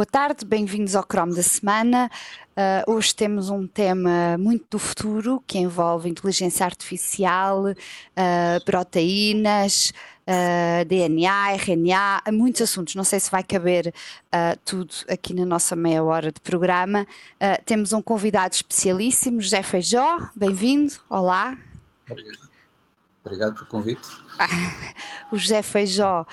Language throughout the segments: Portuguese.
Boa tarde, bem-vindos ao Chrome da Semana. Uh, hoje temos um tema muito do futuro que envolve inteligência artificial, uh, proteínas, uh, DNA, RNA, muitos assuntos. Não sei se vai caber tudo aqui na nossa meia hora de programa. temos um convidado especialíssimo, José Feijó. Bem-vindo. Olá. Obrigado. Obrigado pelo convite. o José Feijó uh,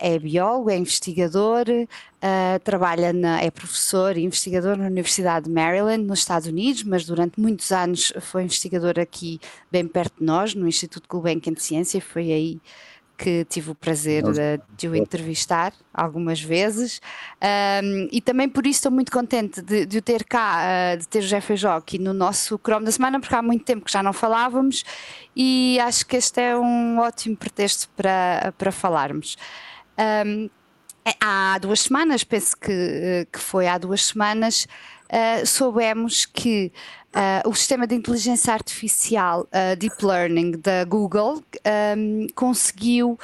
é biólogo, é investigador, uh, trabalha na, é professor e investigador na Universidade de Maryland, nos Estados Unidos, mas durante muitos anos foi investigador aqui bem perto de nós, no Instituto Gulbenkian de Ciência, foi aí que tive o prazer de, de o entrevistar algumas vezes um, e também por isso estou muito contente de, de o ter cá, uh, de ter o Jeffrey Jó aqui no nosso Chrome da semana, porque há muito tempo que já não falávamos e acho que este é um ótimo pretexto para, para falarmos. Um, é, há duas semanas, penso que, que foi há duas semanas, uh, soubemos que uh, o sistema de inteligência artificial uh, Deep Learning da Google um, conseguiu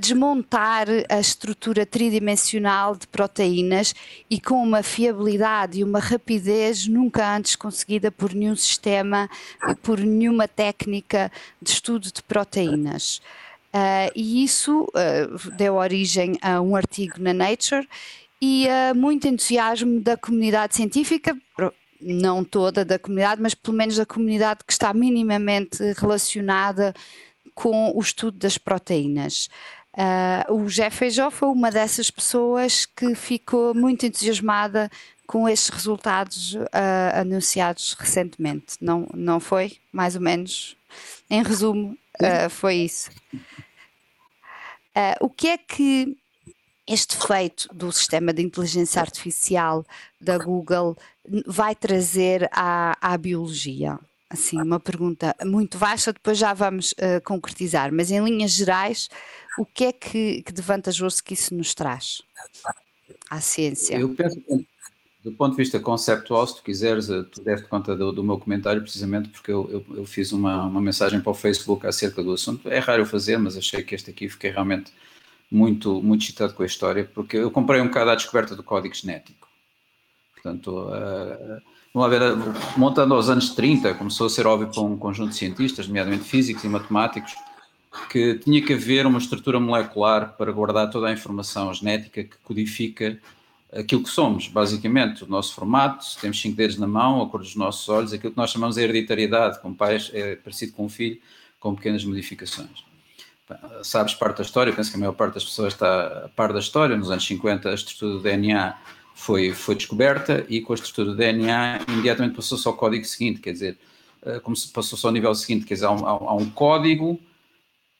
desmontar a estrutura tridimensional de proteínas e com uma fiabilidade e uma rapidez nunca antes conseguida por nenhum sistema, por nenhuma técnica de estudo de proteínas. Uh, e isso uh, deu origem a um artigo na Nature e uh, muito entusiasmo da comunidade científica, não toda da comunidade, mas pelo menos da comunidade que está minimamente relacionada com o estudo das proteínas. Uh, o Jeff Feijó foi uma dessas pessoas que ficou muito entusiasmada com estes resultados uh, anunciados recentemente. Não, não foi? Mais ou menos? Em resumo, uh, foi isso. o que é que este feito do sistema de inteligência artificial da Google vai trazer à, à biologia? Assim, uma pergunta muito vasta, depois já vamos uh, concretizar, mas em linhas gerais, o que é que, que de vantajoso que isso nos traz à ciência? Eu penso que, do ponto de vista conceptual, se tu quiseres, eh, tu deste conta do, do, meu comentário, precisamente porque eu, eu, eu, fiz uma, uma mensagem para o Facebook acerca do assunto. É raro fazer, mas achei que este aqui fiquei realmente muito, muito excitado com a história, porque eu comprei um bocado à descoberta do código genético. Portanto, uh, ver, montando aos anos 30, começou a ser óbvio para um conjunto de cientistas, nomeadamente físicos e matemáticos, que tinha que haver uma estrutura molecular para guardar toda a informação genética que codifica aquilo que somos, basicamente, o nosso formato, temos cinco dedos na mão, a cor dos nossos olhos, aquilo que nós chamamos de hereditariedade, com pais é parecido com um filho, com pequenas modificações sabes parte da história, penso que a maior parte das pessoas está a par da história. Nos anos 50, a estrutura do DNA foi, foi descoberta e com a estrutura do DNA imediatamente passou-se ao código seguinte, quer dizer, eh, como se passou-se ao nível seguinte, quer dizer, há um, há um, código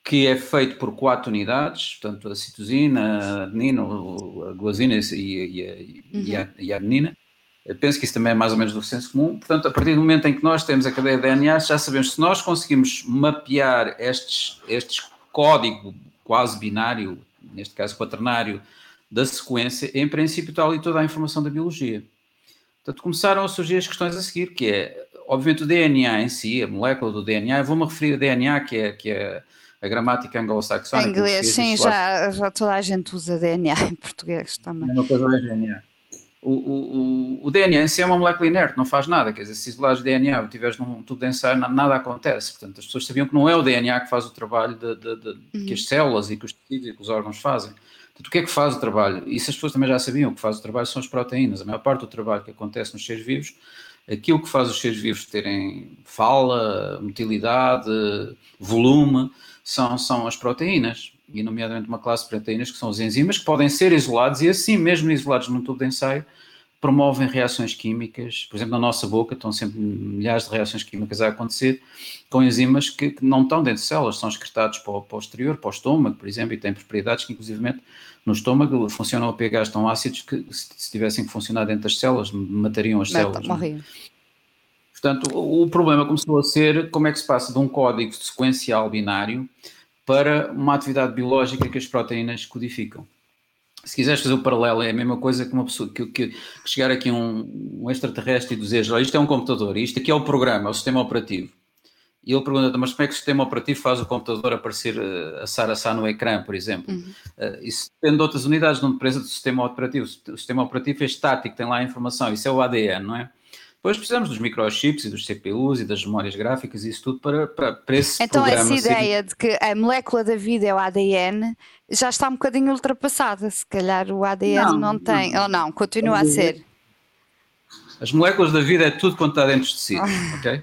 que é feito por quatro unidades, portanto, a citosina, a adenina, a guazina e, e, uhum. e, a, e a adenina. Eu penso que isso também é mais ou menos do senso comum. Portanto, a partir do momento em que nós temos a cadeia de DNA, já sabemos se nós conseguimos mapear estes, estes código quase binário, neste caso quaternário, da sequência, em princípio está ali toda a informação da biologia. Portanto, começaram a surgir as questões a seguir, que é, obviamente, o DNA em si, a molécula do DNA, vou-me referir a DNA, que é, que é a gramática anglo-saxónica. Em inglês, sim, já, já toda a gente usa DNA em português também. É uma coisa é DNA o, o, o DNA em si é uma molécula inerte, não faz nada. Quer dizer, se isolares DNA e tiveres num tubo de ensaio, nada acontece. Portanto, as pessoas sabiam que não é o DNA que faz o trabalho de, de, de, uhum. que as células e que os tecidos e que os órgãos fazem. Portanto, o que é que faz o trabalho? Isso as pessoas também já sabiam. O que faz o trabalho são as proteínas. A maior parte do trabalho que acontece nos seres vivos, aquilo que faz os seres vivos terem fala, motilidade, volume, são, são as proteínas. E nomeadamente uma classe de proteínas que são as enzimas, que podem ser isolados e assim, mesmo isolados num tubo de ensaio, promovem reações químicas. Por exemplo, na nossa boca estão sempre milhares de reações químicas a acontecer com enzimas que, que não estão dentro de células, são excretados para o, para o exterior, para o estômago, por exemplo, e têm propriedades que, inclusivamente, no estômago funcionam a pHs tão ácidos que, se, se tivessem que funcionar dentro das células, matariam as células. Morriam. Portanto, o, o problema começou a ser como é que se passa de um código sequencial binário para uma atividade biológica que as proteínas codificam. Se quiseres fazer o paralelo, é a mesma coisa que uma pessoa que, que, que chegar aqui um, um, extraterrestre e dizer: isto é um computador, isto aqui é o programa, é o sistema operativo. E ele pergunta, mas como é que o sistema operativo faz o computador aparecer uh, assar assar no ecrã, por exemplo? Uhum. Uh, isso depende de outras unidades, não depende do sistema operativo. O sistema operativo é estático, tem lá a informação, isso é o ADN, não é? Depois precisamos dos microchips e dos CPUs e das memórias gráficas e isso tudo para, para, para esse então, programa. Então essa ideia de que a molécula da vida é o ADN já está um bocadinho ultrapassada. Se calhar o ADN não, não tem, não. ou não, continua a ser. As moléculas da vida é tudo quanto está dentro de si, ok?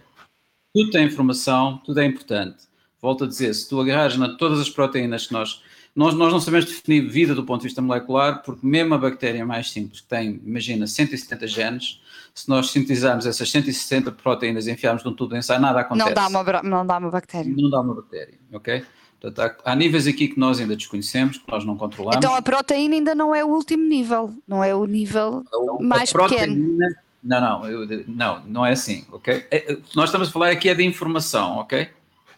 Tudo tem informação, tudo é importante. Volto a dizer, se tu agarras na todas as proteínas que nós, nós... Nós não sabemos definir vida do ponto de vista molecular, porque mesmo a bactéria mais simples, que tem, imagina, 170 genes, se nós sintetizarmos essas 160 proteínas e enfiarmos num tubo de ensaio, nada acontece. Não dá uma, não dá uma bactéria. Não dá uma bactéria, ok? Portanto, há, há, níveis aqui que nós ainda desconhecemos, que nós não controlamos. Então a proteína ainda não é o último nível, não é o nível a, mais a pequeno. Não, não, eu, não, não é assim, ok? É, é nós estamos a falar aqui é de informação, ok?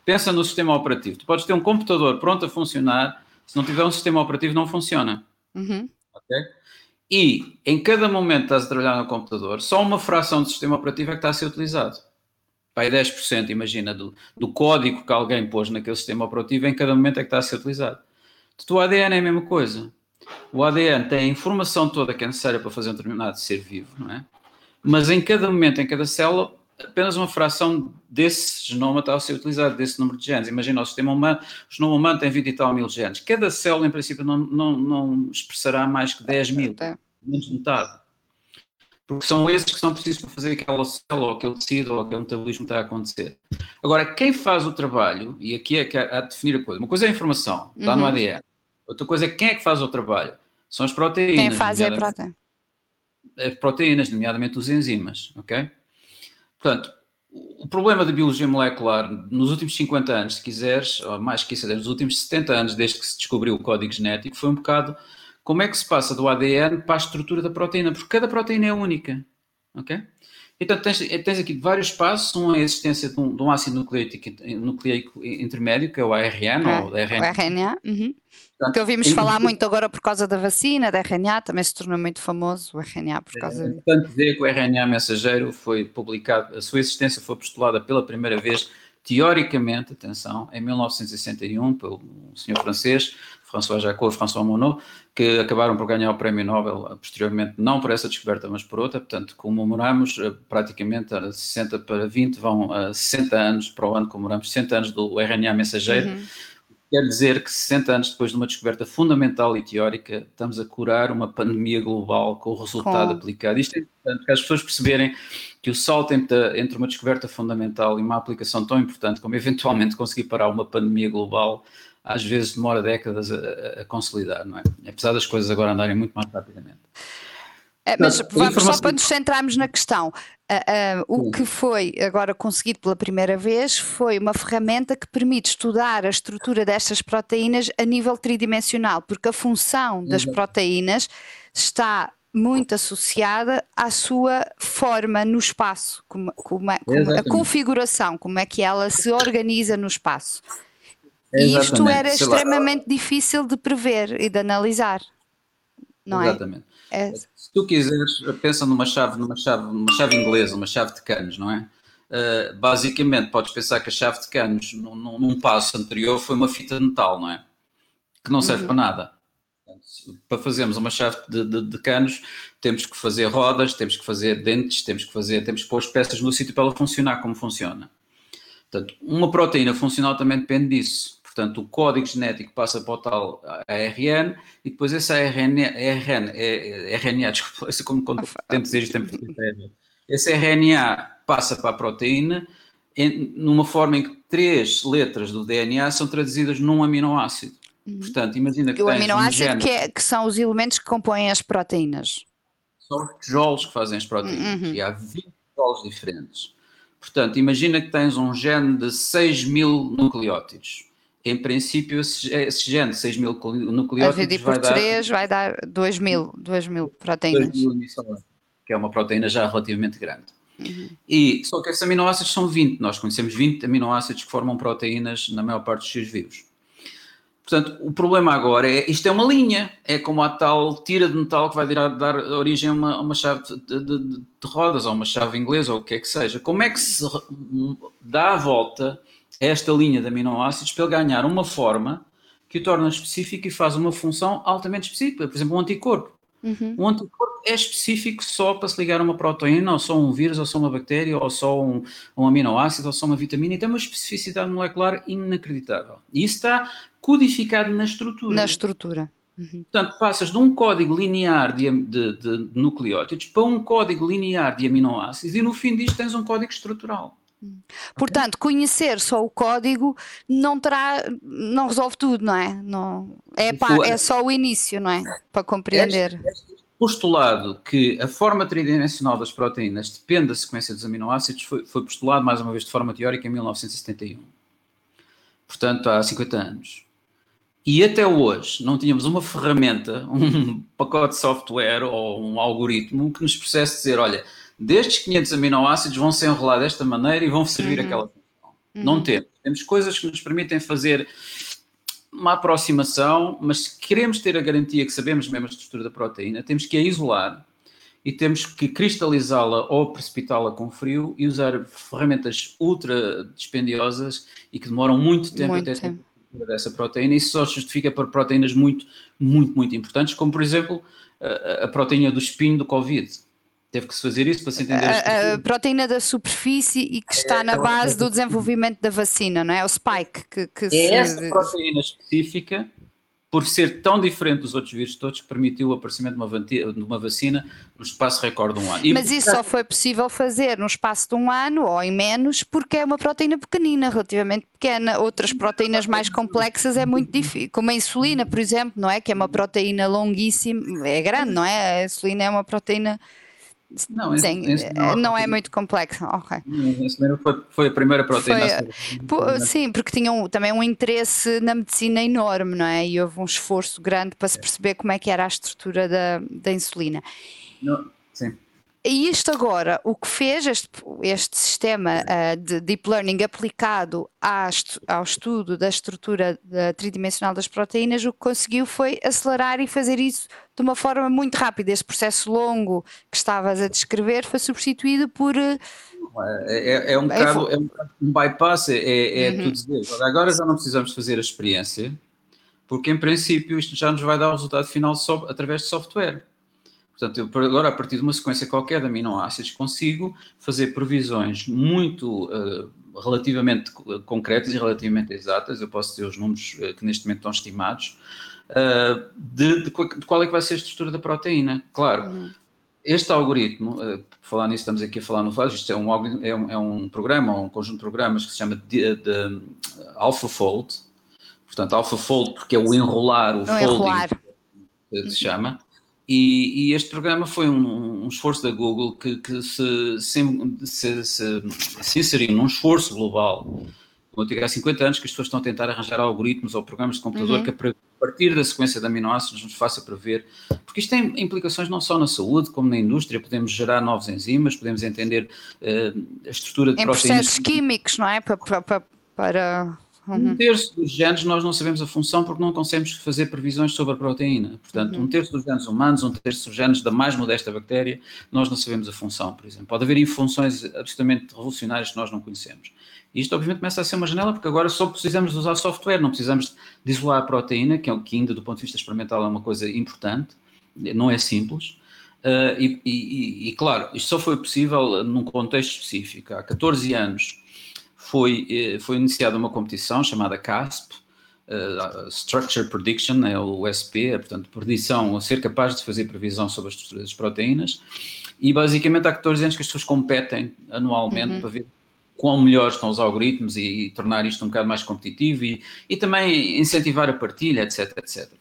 Pensa no sistema operativo. Tu podes ter um computador pronto a funcionar, se não tiver um sistema operativo não funciona. Uhum. E em cada momento estás a trabalhar no computador, só uma fração do sistema operativo é que está a ser utilizado. Pai, 10%, imagina, do, do código que alguém pôs naquele sistema operativo, em cada momento é que está a ser utilizado. O ADN é a mesma coisa. O ADN tem a informação toda que é necessária para fazer um determinado ser vivo, não é? Mas em cada momento, em cada célula, apenas uma fração desse genoma está a ser utilizado, desse número de genes. Imagina, o sistema humano, o genoma humano tem 20 e tal mil genes. Cada célula, em princípio, não, não, não expressará mais que 10 mil, menos metade. Porque são esses que são precisos para fazer aquela célula, ou aquele tecido, ou aquele metabolismo que está a acontecer. Agora, quem faz o trabalho, e aqui é que há, de definir a coisa, uma coisa é a informação, está uhum. no ADN. Outra coisa é quem é que faz o trabalho. São as proteínas. Quem faz é a proteína. As proteínas, nomeadamente os enzimas, ok? Portanto, o problema da biologia molecular nos últimos 50 anos, se quiseres, ou mais que isso, nos últimos 70 anos, desde que se descobriu o código genético, foi um bocado como é que se passa do ADN para a estrutura da proteína, porque cada proteína é única, ok? Então tens, tens aqui vários passos, um é a existência de um, de um ácido nucleico, nucleico intermédio, que é o ARN, é, ou o RNA. O RNA, uhum. Portanto, que ouvimos em, falar muito agora por causa da vacina, da RNA, também se tornou muito famoso o RNA por causa... É importante dizer que o RNA mensageiro foi publicado, a sua existência foi postulada pela primeira vez, teoricamente, atenção, em 1961, pelo senhor francês, François Jacot e François Monod, que acabaram por ganhar o prémio Nobel posteriormente, não por essa descoberta, mas por outra. Portanto, comemoramos eh, praticamente a 60 para 20, vão a 60 anos para o ano, comemoramos 60 anos do RNA mensageiro. Uhum. Quer dizer que 60 anos depois de uma descoberta fundamental e teórica, estamos a curar uma pandemia global com o resultado com... aplicado. Isto é importante para as pessoas perceberem que o salto entre, entre uma descoberta fundamental e uma aplicação tão importante como eventualmente conseguir parar uma pandemia global às vezes demora décadas a, a, consolidar, não é? Apesar das coisas agora andarem muito mais rapidamente. É, mas vamos informação... só para nos centrarmos na questão. Uh, uh, o que foi agora conseguido pela primeira vez foi uma ferramenta que permite estudar a estrutura destas proteínas a nível tridimensional, porque a função das Exato. proteínas está muito associada à sua forma no espaço, como, como, é, como a configuração, como é que ela se organiza no espaço. E isto era extremamente difícil de prever e de analisar, não é? Exatamente. é? Se tu quiseres, pensa numa chave, numa chave, numa chave inglesa, uma chave de canos, não é? Uh, basicamente, podes pensar que a chave de canos, num, num, passo anterior, foi uma fita de metal, não é? Que não serve uhum. para nada. Para fazermos uma chave de, de, de, canos, temos que fazer rodas, temos que fazer dentes, temos que fazer, temos que pôr as peças no sítio para ela funcionar como funciona. Portanto, uma proteína funcional também depende disso. Portanto, o código genético passa para o tal ARN e depois esse ARN, ARN, RNA, desculpa, como quando tento dizer isto em português. Esse RNA passa para a proteína em, numa forma em que três letras do DNA são traduzidas num aminoácido. Uhum. Portanto, imagina que o tens aminoácido um gene, que, é, que, são os elementos que compõem as proteínas. São os tijolos que fazem as proteínas. Uhum. E há 20 tijolos diferentes. Portanto, imagina que tens um gene de 6 mil nucleótidos em princípio, esse, gene, 6 mil nucleótidos, vai dar... 3 vai dar 2 mil, 2 mil proteínas. 2 mil que é uma proteína já relativamente grande. Uhum. E, só que esses aminoácidos são 20, nós conhecemos 20 aminoácidos que formam proteínas na maior parte dos seres vivos. Portanto, o problema agora é, isto é uma linha, é como a tal tira de metal que vai dar, dar origem a uma, uma chave de, de, de, rodas, ou uma chave inglesa, ou o que é que seja. Como é que se dá a volta esta linha de aminoácidos para ele ganhar uma forma que o torna específico e faz uma função altamente específica. Por exemplo, um anticorpo. Uhum. Um anticorpo é específico só para se ligar a uma proteína, ou só um vírus, ou só uma bactéria, ou só um, um aminoácido, ou só uma vitamina, e tem uma especificidade molecular inacreditável. E isso está codificado na estrutura. Na estrutura. Uhum. Portanto, passas de um código linear de, de, de, nucleótidos para um código linear de aminoácidos e no fim disto tens um código estrutural. Portanto, conhecer só o código não terá, não resolve tudo, não é? Não, é, pá, é só o início, não é? Para compreender. Este, este postulado que a forma tridimensional das proteínas depende da sequência dos aminoácidos foi, foi postulado, mais uma vez, de forma teórica em 1971. Portanto, há 50 anos. E até hoje não tínhamos uma ferramenta, um pacote de software ou um algoritmo que nos processe dizer, olha, destes 500 aminoácidos vão se enrolar desta maneira e vão servir uhum. aquela função. Uhum. Não temos. Temos coisas que nos permitem fazer uma aproximação, mas se queremos ter a garantia que sabemos mesmo a estrutura da proteína, temos que a isolar e temos que cristalizá-la ou precipitá-la com frio e usar ferramentas ultra dispendiosas e que demoram muito tempo muito até tempo. dessa proteína. Isso só justifica para proteínas muito, muito, muito importantes, como por exemplo a, a proteína do espinho do Covid Teve que se fazer isso para se entender a, a proteína da superfície e que está é, na base do desenvolvimento da vacina, não é? O spike que, que é se... essa proteína específica, por ser tão diferente dos outros vírus todos, que permitiu o aparecimento de uma, vacina no espaço recorde de um ano. E, Mas isso só foi possível fazer no espaço de um ano ou em menos, porque é uma proteína pequenina, relativamente pequena. Outras proteínas mais complexas é muito difícil, como a insulina, por exemplo, não é? Que é uma proteína longuíssima, é grande, não é? A insulina é uma proteína não, Sim, esse não, não é muito complexo. Okay. Foi, foi, a primeira proteína. Foi, sim, porque tinham também um interesse na medicina enorme, não é? E houve um esforço grande para se perceber como é que era a estrutura da, da insulina. Não, sim. E isto agora, o que fez este, este sistema uh, de deep learning aplicado ao estudo da estrutura da, tridimensional das proteínas, o que conseguiu foi acelerar e fazer isso de uma forma muito rápida. Esse processo longo que estavas a descrever foi substituído por. Uh, é, é, um bocado, é um, um bypass, é, é uhum. tu dizer. Agora já não precisamos fazer a experiência, porque em princípio isto já nos vai dar o resultado final só através de software. Portanto, eu agora, a partir de uma sequência qualquer de aminoácidos, consigo fazer previsões muito uh, relativamente concretas e relativamente exatas, eu posso ter os números uh, que neste momento estão estimados, uh, de, de, qual é que vai ser a estrutura da proteína. Claro, uhum. este algoritmo, uh, falar nisso, estamos aqui a falar no Flash, isto é um, é um, é um programa, um conjunto de programas que se chama de, de AlphaFold, portanto, AlphaFold porque é o enrolar, o, o folding, enrolar. se chama, e, e, este programa foi um, um esforço da Google que, que se, se, se, se, inseriu num esforço global, como eu digo, há 50 anos que as pessoas estão a tentar arranjar algoritmos ou programas de computador uhum. que a partir da sequência de aminoácidos nos faça prever, porque isto tem implicações não só na saúde, como na indústria, podemos gerar novas enzimas, podemos entender uh, a estrutura de em processos químicos, não é? Para, para, para Uhum. Um terço dos genes nós não sabemos a função porque não conseguimos fazer previsões sobre a proteína. Portanto, uhum. um terço dos genes humanos, um terço dos genes da mais modesta bactéria, nós não sabemos a função, por exemplo. Pode haver funções absolutamente revolucionárias que nós não conhecemos. E isto, obviamente, começa a ser uma janela porque agora só precisamos usar software, não precisamos de isolar a proteína, que, é, que ainda do ponto de vista experimental é uma coisa importante, não é simples. Uh, e, e, e, claro, isto só foi possível num contexto específico. Há 14 anos foi, eh, foi iniciada uma competição chamada CASP, uh, Structure Prediction, é o SP, é, portanto, predição, ser capaz de fazer previsão sobre as estruturas das proteínas, e basicamente há 14 anos que as pessoas competem anualmente uhum. para ver quão melhores estão os algoritmos e, e, tornar isto um bocado mais competitivo e, e também incentivar a partilha, etc, etc.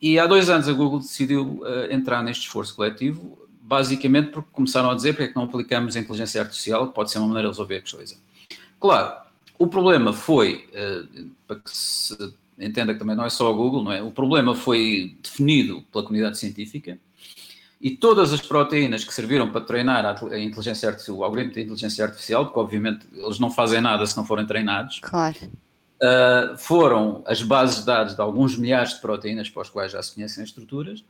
E há dois anos a Google decidiu uh, entrar neste esforço coletivo, basicamente porque começaram a dizer porque é que não aplicamos a inteligência artificial, que pode ser uma maneira de resolver a coisa. Claro, o problema foi, uh, para que se entenda que também não é só a Google, não é? O problema foi definido pela comunidade científica e todas as proteínas que serviram para treinar a, inteligência artificial, o algoritmo de inteligência artificial, porque obviamente eles não fazem nada se não forem treinados. Claro. Uh, foram as bases de dados de alguns milhares de proteínas para as quais já se conhecem as estruturas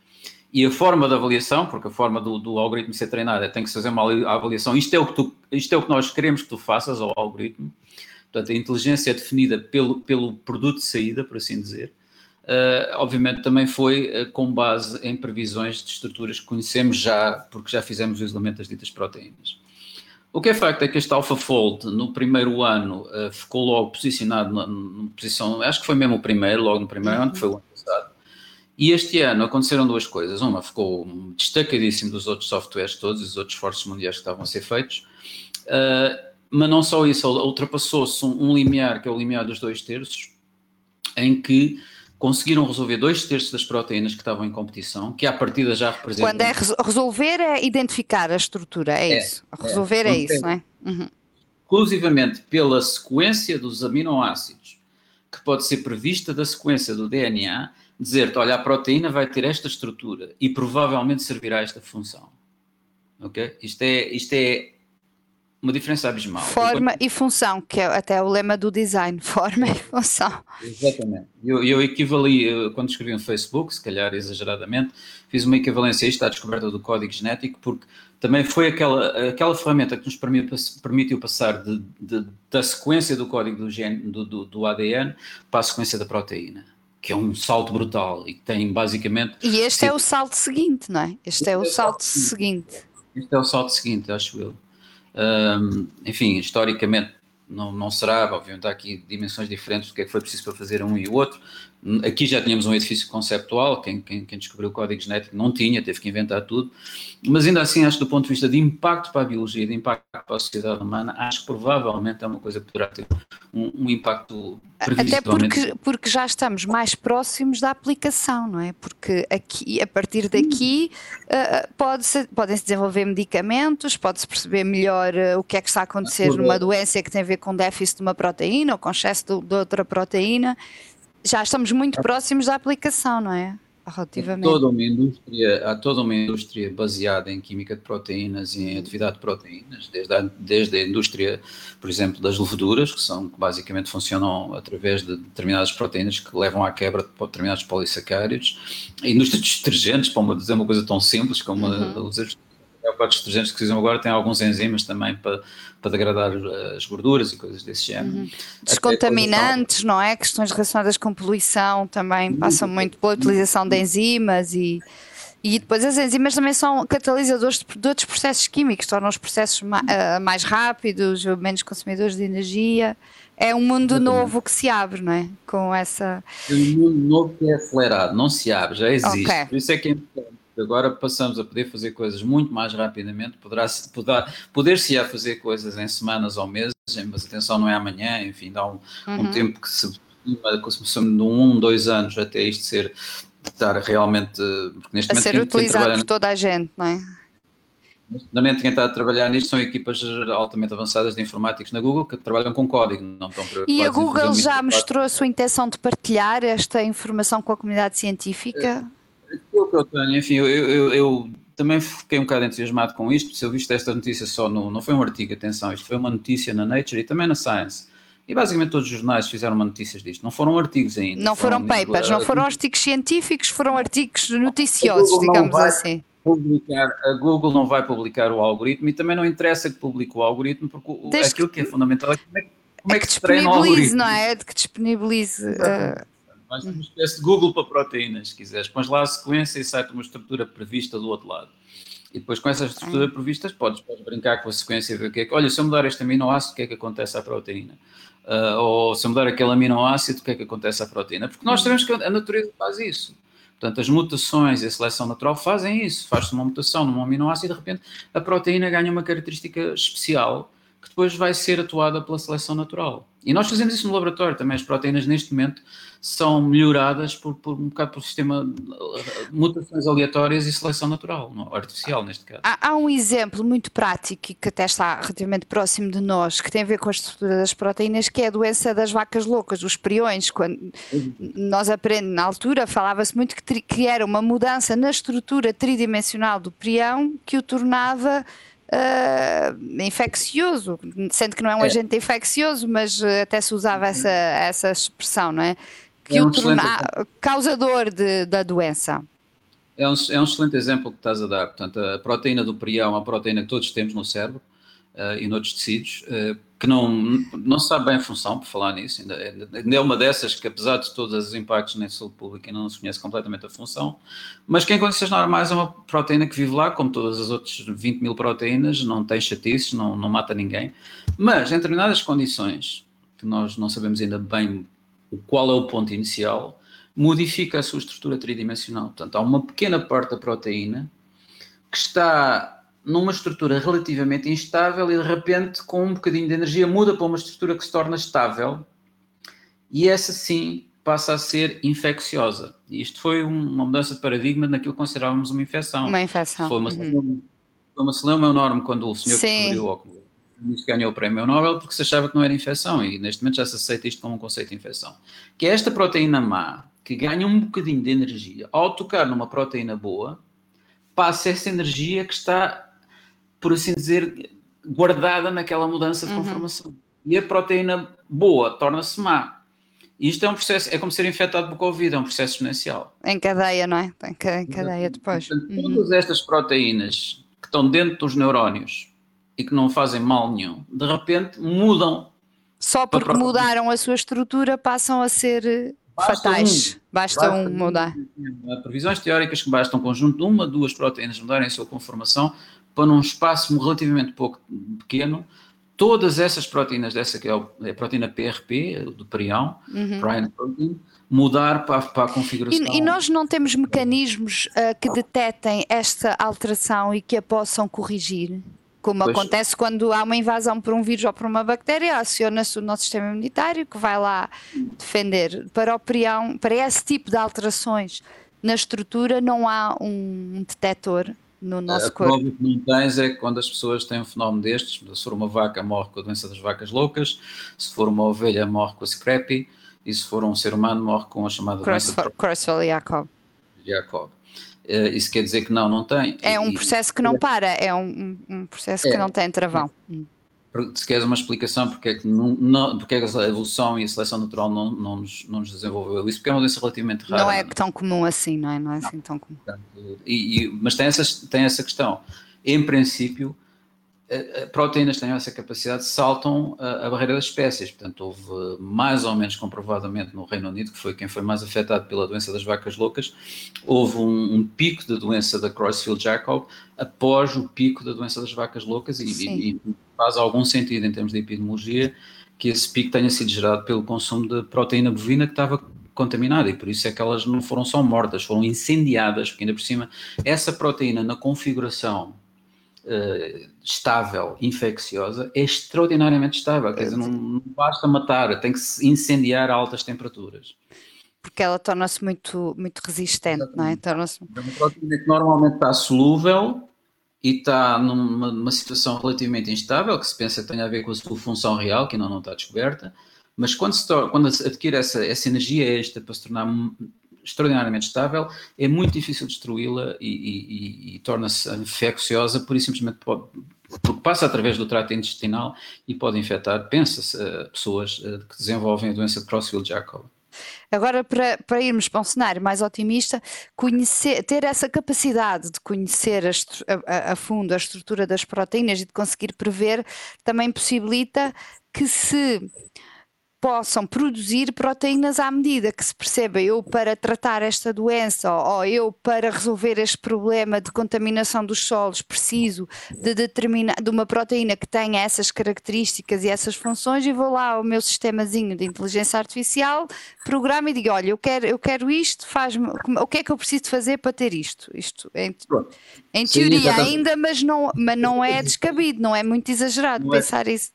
e a forma da avaliação, porque a forma do, do algoritmo ser treinado é tem que fazer uma avaliação, isto é, o que tu, isto é o que nós queremos que tu faças ao algoritmo, Portanto, a inteligência é definida pelo, pelo produto de saída, por assim dizer. Uh, obviamente também foi uh, com base em previsões de estruturas que conhecemos já, porque já fizemos o isolamento das ditas proteínas. O que é facto é que este AlphaFold, no primeiro ano, uh, ficou logo posicionado numa posição, acho que foi mesmo o primeiro, logo no primeiro ano, que foi o ano. E este ano aconteceram duas coisas. Uma, ficou destacadíssimo dos outros softwares todos, os outros esforços mundiais que estavam a ser feitos. Uh, mas não só isso, ultrapassou-se um, um limiar, que é o limiar dos dois terços, em que conseguiram resolver dois terços das proteínas que estavam em competição, que à partida já representam. Quando é resolver, é identificar a estrutura, é, é isso. Resolver é, é isso, não é? Uhum. Exclusivamente pela sequência dos aminoácidos, que pode ser prevista da sequência do DNA, dizer-te: olha, a proteína vai ter esta estrutura e provavelmente servirá a esta função. Ok? Isto é, isto é uma diferença abismal. Forma e função, que é até o lema do design, forma e função. Exatamente. Eu, eu equivali, eu, quando escrevi no Facebook, se calhar exageradamente, fiz uma equivalência a isto à descoberta do código genético, porque também foi aquela, aquela ferramenta que nos permitiu, permitiu passar de, de, da sequência do código do, gene, do, do, do ADN para a sequência da proteína que é um salto brutal e que tem basicamente. E este é o salto seguinte, não é? Este, este é o é salto, salto seguinte. Este é o salto seguinte, acho eu. Um, enfim, historicamente não, não será, obviamente há aqui dimensões diferentes do que é que foi preciso para fazer um e o outro. Aqui já tínhamos um edifício conceptual, quem, quem, quem, descobriu o código genético não tinha, teve que inventar tudo, mas ainda assim acho que do ponto de vista de impacto para a biologia, de impacto para a sociedade humana, acho que provavelmente é uma coisa que poderá ter um, um impacto Até porque, porque já estamos mais próximos da aplicação, não é? Porque aqui, a partir daqui uh, pode podem-se desenvolver medicamentos, pode-se perceber melhor uh, o que é que está a acontecer numa doença que tem a ver com déficit de uma proteína ou com excesso de, de outra proteína já estamos muito próximos da aplicação, não é? Relativamente. Há toda uma indústria, há toda uma indústria baseada em química de proteínas e em atividade de proteínas, desde a, desde a indústria, por exemplo, das leveduras, que são que basicamente funcionam através de determinadas proteínas que levam à quebra de determinados polissacáridos, a indústria de detergentes, para dizer uma coisa tão simples como uhum. os dos detergentes que usam agora tem alguns enzimas também para, para degradar as gorduras e coisas desse género. Uhum. Descontaminantes, não é? Questões relacionadas com poluição também uhum. passam muito pela utilização de enzimas e, e depois as enzimas também são catalisadores de, outros processos químicos, tornam os processos uh, mais rápidos, menos consumidores de energia. É um mundo novo que se abre, não é? Com essa. É um mundo novo que é acelerado, não se abre, já existe. Okay. Por isso é que é importante agora passamos a poder fazer coisas muito mais rapidamente, poderá, poder, poder-se a fazer coisas em semanas ou meses, mas atenção, não é amanhã, enfim, dá um, uhum. um tempo que se começamos de um, dois anos até isto ser, estar realmente, neste a momento ser utilizado por toda a gente, não é? Momento quem está a trabalhar nisto são equipas altamente avançadas de informáticos na Google que trabalham com código, não estão E a Google já mostrou a sua intenção de partilhar esta informação com a comunidade científica? É Aquilo que eu tenho, enfim, eu, eu, eu, também fiquei um bocado entusiasmado com isto, se eu viste esta notícia só no. Não foi um artigo, atenção, isto foi uma notícia na Nature e também na Science. E basicamente todos os jornais fizeram notícias disto. Não foram artigos ainda. Não foram, foram papers, não foram artigos científicos, foram artigos noticiosos, digamos assim. Publicar, a Google não vai publicar o algoritmo e também não interessa que publique o algoritmo, porque Desde aquilo que é fundamental é como é, como é, é que, que o algoritmo. não é? De que disponibilize. Uh, mas uma espécie de Google para proteínas, se quiseres. Pões lá a sequência e sai-te uma estrutura prevista do outro lado. E depois com essa estrutura prevista podes, podes brincar com a sequência e ver o que é que... Olha, se eu mudar este aminoácido, o que é que acontece à proteína? Uh, ou se eu mudar aquele aminoácido, o que é que acontece à proteína? Porque nós sabemos que a natureza faz isso. Portanto, as mutações e a seleção natural fazem isso. Faz-se uma mutação num aminoácido e de repente a proteína ganha uma característica especial que depois vai ser atuada pela seleção natural. E nós fazemos isso no laboratório também. As proteínas, neste momento, são melhoradas por, por um bocado pelo sistema de mutações aleatórias e seleção natural, artificial, neste caso. Há, há, um exemplo muito prático que até está relativamente próximo de nós, que tem a ver com a estrutura das proteínas, que é a doença das vacas loucas, os priões. Quando nós aprendemos, na altura, falava-se muito que, que era uma mudança na estrutura tridimensional do prião que o tornava uh, infeccioso, sendo que não é um é. agente infeccioso, mas eh, até se usava essa, essa expressão, não é? Que é um o torna causador de, da doença. É um, é um excelente exemplo que estás a dar. Portanto, a proteína do prião é uma proteína que todos temos no cérebro uh, e noutros tecidos, uh, que não, não se sabe bem a função, por falar nisso, ainda, ainda é uma dessas que, apesar de todos os impactos na saúde pública, ainda não se conhece completamente a função, mas que em condições normais é uma proteína que vive lá, como todas as outras 20 mil proteínas, não tem chatices, não, não mata ninguém, mas em determinadas condições, que nós não sabemos ainda bem qual é o ponto inicial, modifica a sua estrutura tridimensional. Portanto, há uma pequena parte da proteína que está numa estrutura relativamente instável e de repente, com um bocadinho de energia, muda para uma estrutura que se torna estável e essa sim passa a ser infecciosa. E isto foi uma mudança de paradigma naquilo que considerávamos uma infecção. Uma infecção. Foi uma, uhum. uma celeuma enorme quando o senhor sim. que descobriu ganhou o prémio Nobel porque se achava que não era infecção e neste momento já se aceita isto como um conceito de infecção. Que é esta proteína má que ganha um bocadinho de energia ao tocar numa proteína boa, passa essa energia que está por assim dizer, guardada naquela mudança de uhum. conformação. E a proteína boa torna-se má. E isto é um processo, é como ser infectado por Covid, é um processo exponencial. Em cadeia, não é? Em cadeia depois. Portanto, uhum. Todas estas proteínas que estão dentro dos neurónios e que não fazem mal nenhum, de repente mudam. Só porque mudaram a sua estrutura passam a ser eh, basta fatais. Um. Basta, basta, um mudar. Há previsões teóricas que basta um conjunto de uma, duas proteínas mudarem a sua conformação para num espaço relativamente pouco pequeno, todas essas proteínas, dessa que é a é proteína PRP, do prião, uhum. Prion Protein, mudar para, para a configuração. E, e, nós não temos mecanismos uh, que detetem esta alteração e que a possam corrigir? Como pois. acontece quando há uma invasão por um vírus ou por uma bactéria, aciona-se o nosso sistema imunitário que vai lá defender. Para o prião, para esse tipo de alterações na estrutura, não há um detector no nosso a corpo. prova que não tens é que quando as pessoas têm um fenómeno destes, se for uma vaca morre com a doença das vacas loucas, se for uma ovelha morre com a scrappy e se for um ser humano morre com a chamada Cross, doença Creutzfeldt-Jakob. Jacob. Uh, isso quer dizer que não, não tem. É um processo que não para, é um, um processo é, que não tem travão. É se queres uma explicação porque é que, não, não, porque é que a evolução e a seleção natural não, não, nos, não nos desenvolveu isso, porque é uma doença relativamente rara. Não é tão comum assim, não é? Não é assim tão comum. E, e, mas tem, essas, tem essa questão. Em princípio, proteínas têm essa capacidade, saltam a, a, barreira das espécies. Portanto, houve mais ou menos comprovadamente no Reino Unido, que foi quem foi mais afetado pela doença das vacas loucas, houve um, um pico da doença da Creutzfeldt-Jakob após o pico da doença das vacas loucas e, e, e, faz algum sentido em termos de epidemiologia que esse pico tenha sido gerado pelo consumo de proteína bovina que estava contaminada e por isso é que elas não foram só mortas, foram incendiadas, porque ainda por cima essa proteína na configuração uh, estável, infecciosa, é extraordinariamente estável. Quer dizer, não, não basta matar, tem que se incendiar a altas temperaturas. Porque ela torna-se muito, muito resistente, Exatamente. não é? Torna-se... É uma proteína que normalmente está solúvel e está numa, numa, situação relativamente instável, que se pensa que tem a ver com a sua função real, que ainda não está descoberta, mas quando, se quando adquire essa, essa energia extra para se tornar extraordinariamente estável, é muito difícil destruí-la e, e, e torna-se infecciosa, por isso simplesmente pode, porque passa através do trato intestinal e pode infectar, pensa-se, uh, pessoas uh, que desenvolvem a doença de Creutzfeldt-Jakob. Agora, para, para irmos para um cenário mais otimista, conhecer, ter essa capacidade de conhecer a, a, a, fundo a estrutura das proteínas e de conseguir prever também possibilita que se possam produzir proteínas à medida que se perceba eu para tratar esta doença ou eu para resolver este problema de contaminação dos solos preciso de determinar de uma proteína que tenha essas características e essas funções e vou lá ao meu sistemazinho de inteligência artificial, programa e digo, olha, eu quero, eu quero isto, faz o que é que eu preciso fazer para ter isto? Isto em, em teoria Sim, ainda, mas não, mas não é descabido, não é muito exagerado não é. pensar é. isso.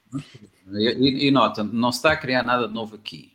E, e, nota, não se está a criar nada de novo aqui.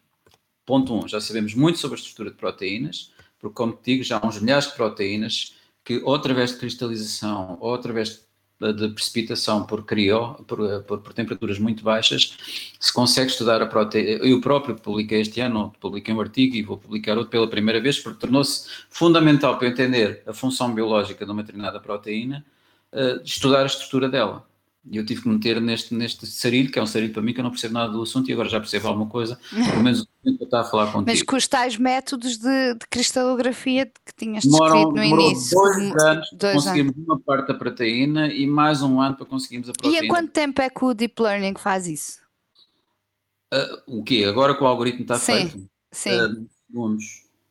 Ponto 1, um, já sabemos muito sobre a estrutura de proteínas, porque, como te digo, já há uns milhares de proteínas que, ou através de cristalização, ou através de precipitação por crió, por, por, por, temperaturas muito baixas, se consegue estudar a proteína. Eu próprio publiquei este ano, publiquei um artigo e vou publicar outro pela primeira vez, porque tornou-se fundamental para eu entender a função biológica de uma determinada proteína, uh, estudar a estrutura dela. E eu tive que meter neste, neste sarilho, que é um sarilho para mim que eu não percebo nada do assunto e agora já percebo alguma coisa, pelo menos o tempo que eu estava a falar contigo. Mas com os tais métodos de, de cristalografia que tinhas descrito no início. dois anos dois conseguimos anos. uma parte da proteína e mais um ano para conseguirmos a proteína. E há quanto tempo é que o Deep Learning faz isso? Uh, o quê? Agora que o algoritmo está sim, feito? Sim. Uh, segundos.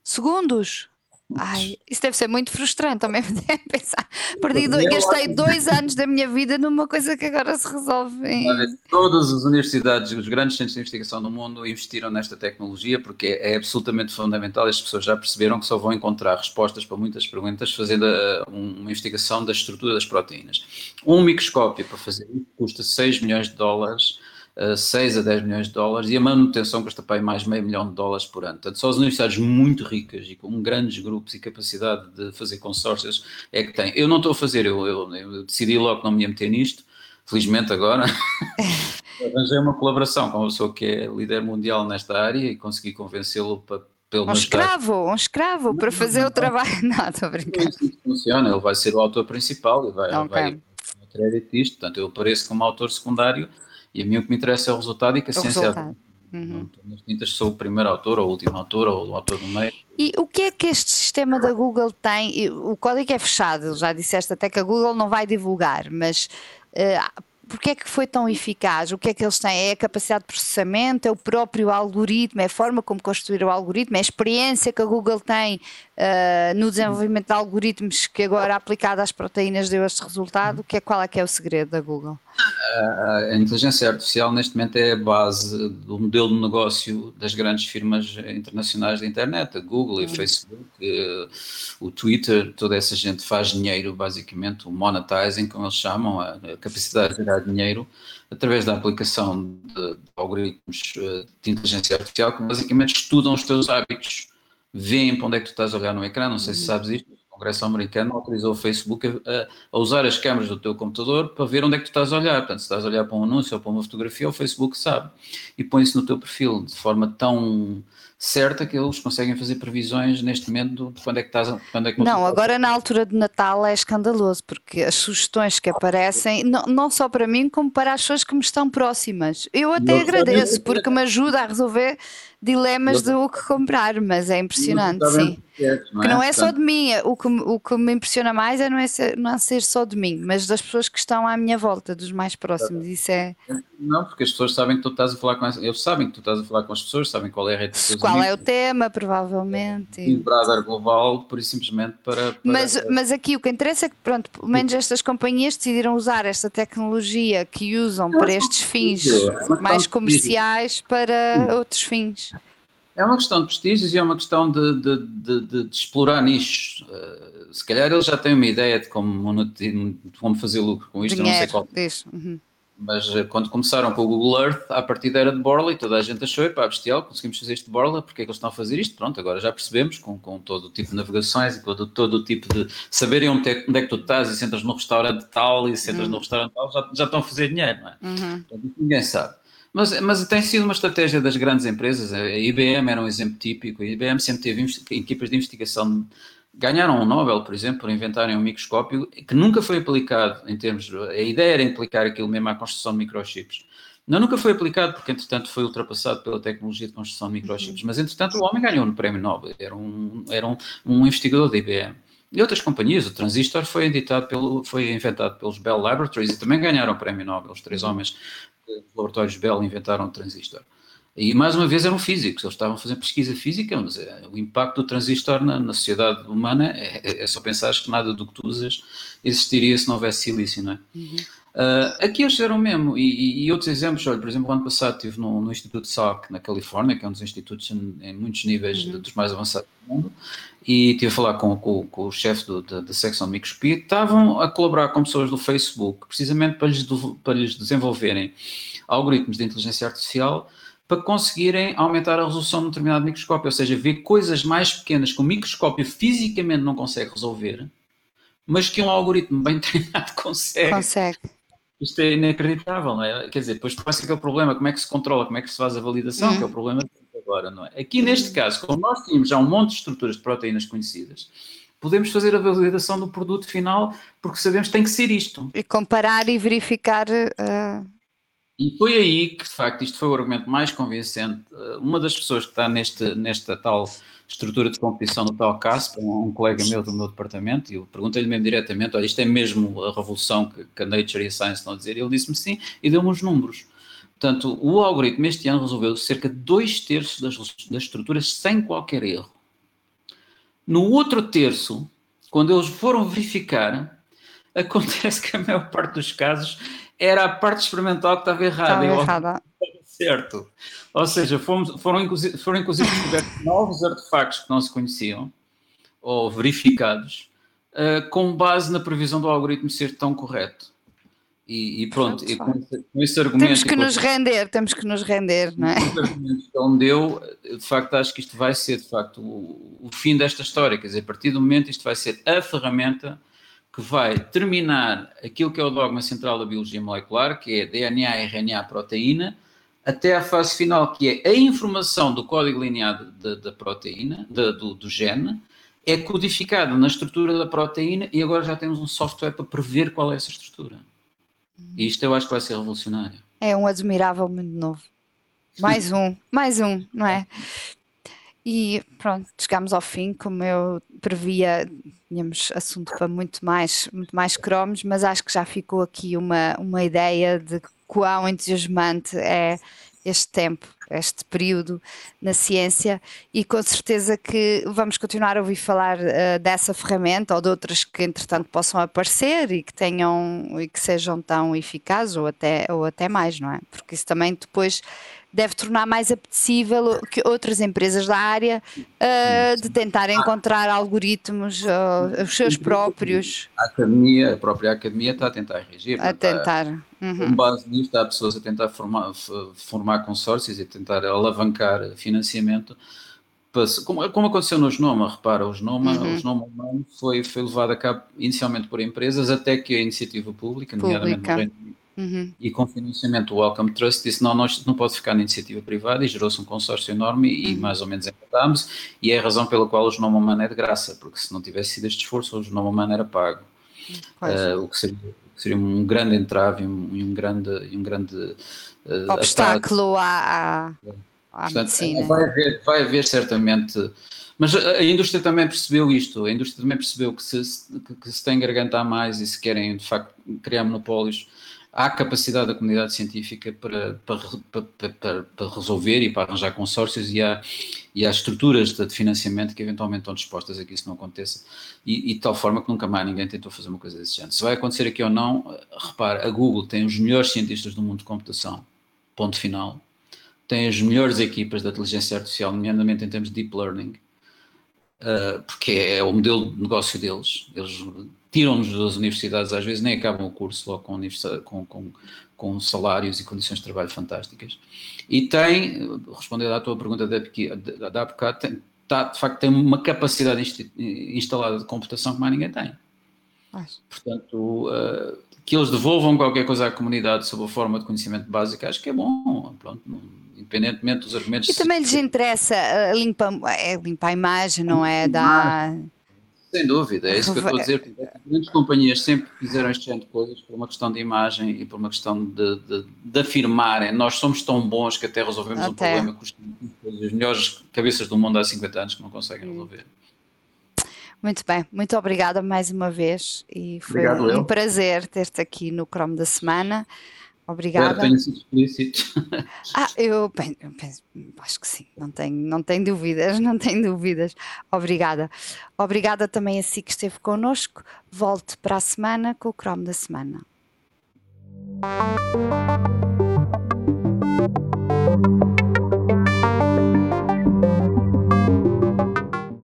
Segundos? Ai, isso deve ser muito frustrante ao mesmo tempo pensar. Perdi dois, gastei dois anos da minha vida numa coisa que agora se resolve. Em... Todas as universidades, os grandes centros de investigação do mundo investiram nesta tecnologia porque é, é absolutamente fundamental. As pessoas já perceberam que só vão encontrar respostas para muitas perguntas fazendo a, uma investigação da estrutura das proteínas. Um microscópio para fazer isso custa 6 milhões de dólares 6 a 10 milhões de dólares e a manutenção custa para mais meio milhão de dólares por ano. Portanto, só as universidades muito ricas e com grandes grupos e capacidade de fazer consórcios é que têm. Eu não estou a fazer, eu, eu, eu decidi logo que não me ia meter nisto, felizmente agora. Arranjei uma colaboração com uma pessoa que é líder mundial nesta área e consegui convencê-lo para pelo um escravo, um escravo para fazer o trabalho. Não, estou a brincar. Isso funciona, ele vai ser o autor principal e vai, okay. vai crédito disto, portanto eu apareço como autor secundário e a mim o que me interessa é o resultado e que a o ciência. Resultado. Uhum. Tintas sou o primeiro autor, ou o último autor, ou o autor do meio. E o que é que este sistema da Google tem? O código é fechado, já disseste até que a Google não vai divulgar, mas uh, porque é que foi tão eficaz? O que é que eles têm? É a capacidade de processamento? É o próprio algoritmo? É a forma como construir o algoritmo? É a experiência que a Google tem uh, no desenvolvimento de algoritmos que agora aplicado às proteínas deu este resultado? Que é, qual é que é o segredo da Google? A inteligência artificial neste momento é a base do modelo de negócio das grandes firmas internacionais da internet, a Google e o Facebook, eh, o Twitter, toda essa gente faz dinheiro basicamente, o monetizing, como eles chamam, a capacidade de gerar dinheiro através da aplicação de, algoritmos eh, de inteligência artificial que basicamente estudam os teus hábitos, veem para onde é que tu estás a olhar no ecrã, não sei se uhum. sabes isto, Congresso americano autorizou o Facebook a, a, usar as câmaras do teu computador para ver onde é que tu estás a olhar. Portanto, se estás a olhar para um anúncio ou para uma fotografia, o Facebook sabe e põe isso no teu perfil de forma tão certa que eles conseguem fazer previsões neste momento de quando é que estás quando é que Não, agora na altura de Natal é escandaloso, porque as sugestões que aparecem, não, não só para mim, como para as pessoas que me estão próximas. Eu até agradeço, porque me ajuda a resolver dilemas de o que comprar, mas é impressionante, sim. não é? Que não é só de mim, o que, o que me impressiona mais é não, é ser, não é ser só de mim, mas das pessoas que estão à minha volta, dos mais próximos. Isso é. Não, porque as pessoas sabem que tu estás a falar com eles sabem que tu estás a falar com as pessoas, sabem qual é a rede de Qual é o tema, provavelmente. E radar global, por e simplesmente para. para mas, mas aqui o que interessa é que, pronto, pelo menos estas companhias decidiram usar esta tecnologia que usam para estes fins mais comerciais para outros fins. É uma questão de prestígios e é uma questão de, de, de, de, explorar nichos. Uh, se calhar eles já têm uma ideia de como, como fazer lucro com isto, Dinheiro, não sei qual. Uhum. Mas uh, quando começaram com o Google Earth, a partida era de Borla e toda a gente achou, pá, bestial, conseguimos fazer isto de Borla, porque é que eles estão a fazer isto? Pronto, agora já percebemos, com, com todo o tipo de navegações e com todo, todo o tipo de saberem onde é, onde é que tu estás e se entras no restaurante tal e se entras uhum. no restaurante tal, já, já estão a fazer dinheiro, não é? Uhum. Ninguém sabe. Mas, mas tem sido uma estratégia das grandes empresas. A IBM era um exemplo típico. A IBM sempre teve equipas de investigação. Ganharam um Nobel, por exemplo, por inventarem um microscópio que nunca foi aplicado em termos. A ideia era implicar aquilo mesmo à construção de microchips. Não, nunca foi aplicado porque, entretanto, foi ultrapassado pela tecnologia de construção de microchips. Mas, entretanto, o homem ganhou no prémio Nobel. Era um, era um, um investigador da IBM. E outras companhias, o transistor foi, editado pelo, foi inventado pelos Bell Laboratories e também ganharam o prémio Nobel, os três homens os laboratórios Bell inventaram o transistor. E mais uma vez eram físicos, eles estavam a fazer pesquisa física, mas é, o impacto do transistor na, na sociedade humana é, é, é, só pensar que nada do que tu usas existiria se não houvesse silício, não é? Uhum. Uh, aqui eles fizeram mesmo, e, e, outros exemplos, olha, por exemplo, o ano passado estive no, no Instituto Salk, na Califórnia, que é um dos institutos em, em muitos níveis uhum. dos mais avançados do mundo, e estive a falar com, com, com o chefe da secção de microscopia, estavam a colaborar com pessoas do Facebook, precisamente para lhes, para lhes desenvolverem algoritmos de inteligência artificial para conseguirem aumentar a resolução de um determinado microscópio, ou seja, ver coisas mais pequenas que o microscópio fisicamente não consegue resolver, mas que um algoritmo bem treinado consegue. Consegue. Isto é inacreditável, não é? Quer dizer, depois passa aquele problema, como é que se controla, como é que se faz a validação, uhum. que é o problema agora, não é? Aqui neste caso, como nós tínhamos já um monte de estruturas de proteínas conhecidas, podemos fazer a validação do produto final porque sabemos que tem que ser isto. E comparar e verificar. Uh... E foi aí que, de facto, isto foi o argumento mais convincente. Uh, uma das pessoas que está neste, nesta tal estrutura de competição no tal caso, um colega meu do meu departamento, e eu perguntei-lhe mesmo diretamente, olha, isto é mesmo a revolução que, que a Nature e a Science estão a dizer? E ele disse-me sim, e deu-me os números. Portanto, o algoritmo este ano resolveu cerca de dois terços das, das estruturas sem qualquer erro. No outro terço, quando eles foram verificar, acontece que a maior parte dos casos era a parte experimental que estava errada. Estava errada. Certo. Ou seja, fomos, foram, inclusive, foram inclusive descobertos novos artefactos que não se conheciam, ou verificados, uh, com base na previsão do algoritmo ser tão correto. E, e pronto, e com, esse, com, esse argumento. Temos que nos render, temos que nos render, não é? ele deu, de facto, acho que isto vai ser, de facto, o, o fim desta história. Quer dizer, a partir do momento, isto vai ser a ferramenta que vai terminar aquilo que é o dogma central da biologia molecular, que é DNA, RNA, proteína, até à fase final, que é a informação do código linear da proteína, de, do, do gene, é codificada na estrutura da proteína e agora já temos um software para prever qual é essa estrutura. E isto eu acho que vai ser revolucionário. É um admirável mundo novo. Mais um, mais um, não é? E pronto, chegamos ao fim, como eu previa, tínhamos assunto para muito mais, muito mais cromos, mas acho que já ficou aqui uma, uma ideia de quão entusiasmante é este tempo, este período na ciência e com certeza que vamos continuar a ouvir falar uh, dessa ferramenta ou de outras que entretanto possam aparecer e que tenham e que sejam tão eficazes ou até, ou até mais, não é? Porque isso também depois deve tornar mais apetecível que outras empresas da área uh, de tentar encontrar algoritmos, uh, os seus próprios. A academia, a própria academia está a tentar reagir. A tentar. Uhum. Com base nisto, há pessoas a tentar formar, formar consórcios e tentar alavancar financiamento. Como, como aconteceu no Genoma, repara, o Genoma, uhum. o Genoma humano foi, foi levado a cabo inicialmente por empresas até que a iniciativa pública, nomeadamente no Reino Unido, Uhum. E com financiamento, o Welcome Trust disse: não, nós não pode ficar na iniciativa privada, e gerou-se um consórcio enorme e uhum. mais ou menos empatámos. E é a razão pela qual o Genoma Humano é de graça, porque se não tivesse sido este esforço, o Genoma Humano era pago. Uh, o que seria, seria, um grande entrave e um, um, grande, um grande uh, obstáculo à, à, Portanto, medicina. Vai haver, vai haver certamente. Mas a indústria também percebeu isto, a indústria também percebeu que se, que, que se tem que gargantar mais e se querem, de facto, criar monopólios, há capacidade da comunidade científica para, para, para, para, resolver e para arranjar consórcios e há, e há estruturas de financiamento que eventualmente estão dispostas a que isso não aconteça. E, e de tal forma que nunca mais ninguém tentou fazer uma coisa desse género. Se vai acontecer aqui ou não, repare, a Google tem os melhores cientistas do mundo de computação, ponto final, tem as melhores equipas da inteligência artificial, nomeadamente em termos de deep learning, uh, porque é, é o modelo de negócio deles, eles tiram-nos das universidades, às vezes nem acabam o curso logo com, com, com, com, salários e condições de trabalho fantásticas. E tem, respondendo à tua pergunta da, da, da tem, tá, de facto tem uma capacidade instalada de computação que mais ninguém tem. Mas. Portanto, uh, que eles devolvam qualquer coisa à comunidade sob a forma de conhecimento básico, acho que é bom. Pronto, independentemente dos argumentos. E também lhes interessa uh, limpar, é, limpar a imagem, não é? Da sem dúvida, é isso que eu estou a dizer. Grandes companhias sempre fizeram este género de coisas por uma questão de imagem e por uma questão de, de, de afirmarem nós somos tão bons que até resolvemos até. um problema que os, as melhores cabeças do mundo há 50 anos que não conseguem resolver. Muito bem, muito obrigada mais uma vez e foi Obrigado, um eu. prazer ter-te aqui no Chrome da Semana. Obrigada. Espero tenha sido explícito. Ah, eu penso, eu penso, acho que sim, não tenho, não tenho dúvidas, não tenho dúvidas. Obrigada. Obrigada também a si que esteve connosco. Volte para a semana com o Chrome da semana. Música